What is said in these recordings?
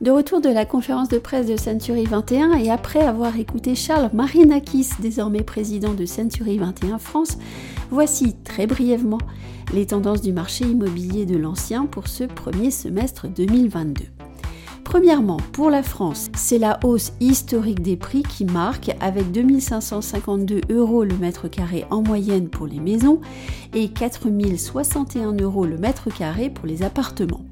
De retour de la conférence de presse de Century 21 et après avoir écouté Charles Marinakis, désormais président de Century 21 France, voici très brièvement les tendances du marché immobilier de l'ancien pour ce premier semestre 2022. Premièrement, pour la France, c'est la hausse historique des prix qui marque avec 2552 euros le mètre carré en moyenne pour les maisons et 4061 euros le mètre carré pour les appartements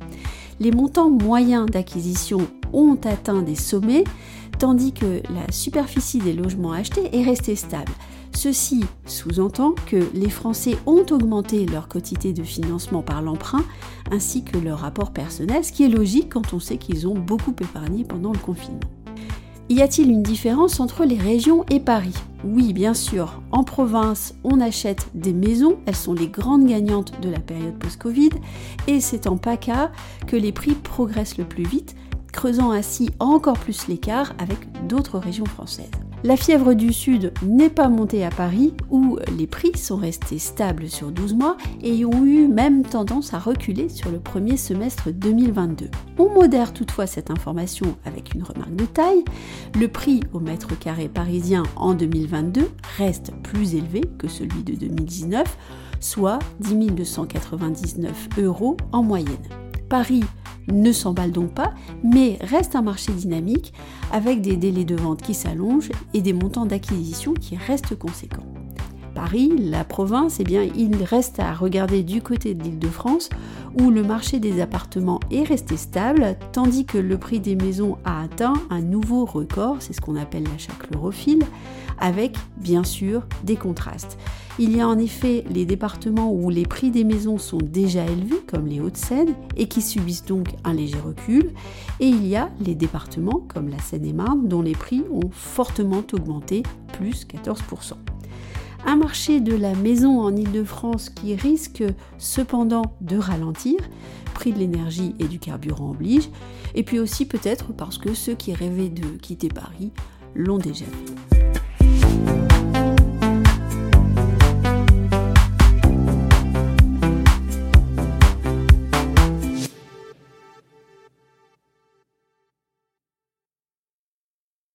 les montants moyens d'acquisition ont atteint des sommets, tandis que la superficie des logements achetés est restée stable. Ceci sous-entend que les Français ont augmenté leur quotité de financement par l'emprunt ainsi que leur rapport personnel, ce qui est logique quand on sait qu'ils ont beaucoup épargné pendant le confinement. Y a-t-il une différence entre les régions et Paris? Oui, bien sûr. En province, on achète des maisons, elles sont les grandes gagnantes de la période post-Covid, et c'est en PACA que les prix progressent le plus vite, creusant ainsi encore plus l'écart avec d'autres régions françaises. La fièvre du Sud n'est pas montée à Paris, où les prix sont restés stables sur 12 mois et ont eu même tendance à reculer sur le premier semestre 2022. On modère toutefois cette information avec une remarque de taille. Le prix au mètre carré parisien en 2022 reste plus élevé que celui de 2019, soit 10 299 euros en moyenne. Paris ne s'emballe donc pas, mais reste un marché dynamique avec des délais de vente qui s'allongent et des montants d'acquisition qui restent conséquents. Paris, la province, eh bien, il reste à regarder du côté de l'île de France où le marché des appartements est resté stable tandis que le prix des maisons a atteint un nouveau record, c'est ce qu'on appelle l'achat chlorophylle, avec bien sûr des contrastes. Il y a en effet les départements où les prix des maisons sont déjà élevés, comme les Hauts-de-Seine, et qui subissent donc un léger recul, et il y a les départements comme la Seine-et-Marne dont les prix ont fortement augmenté, plus 14%. Un marché de la maison en Ile-de-France qui risque cependant de ralentir, prix de l'énergie et du carburant oblige, et puis aussi peut-être parce que ceux qui rêvaient de quitter Paris l'ont déjà fait.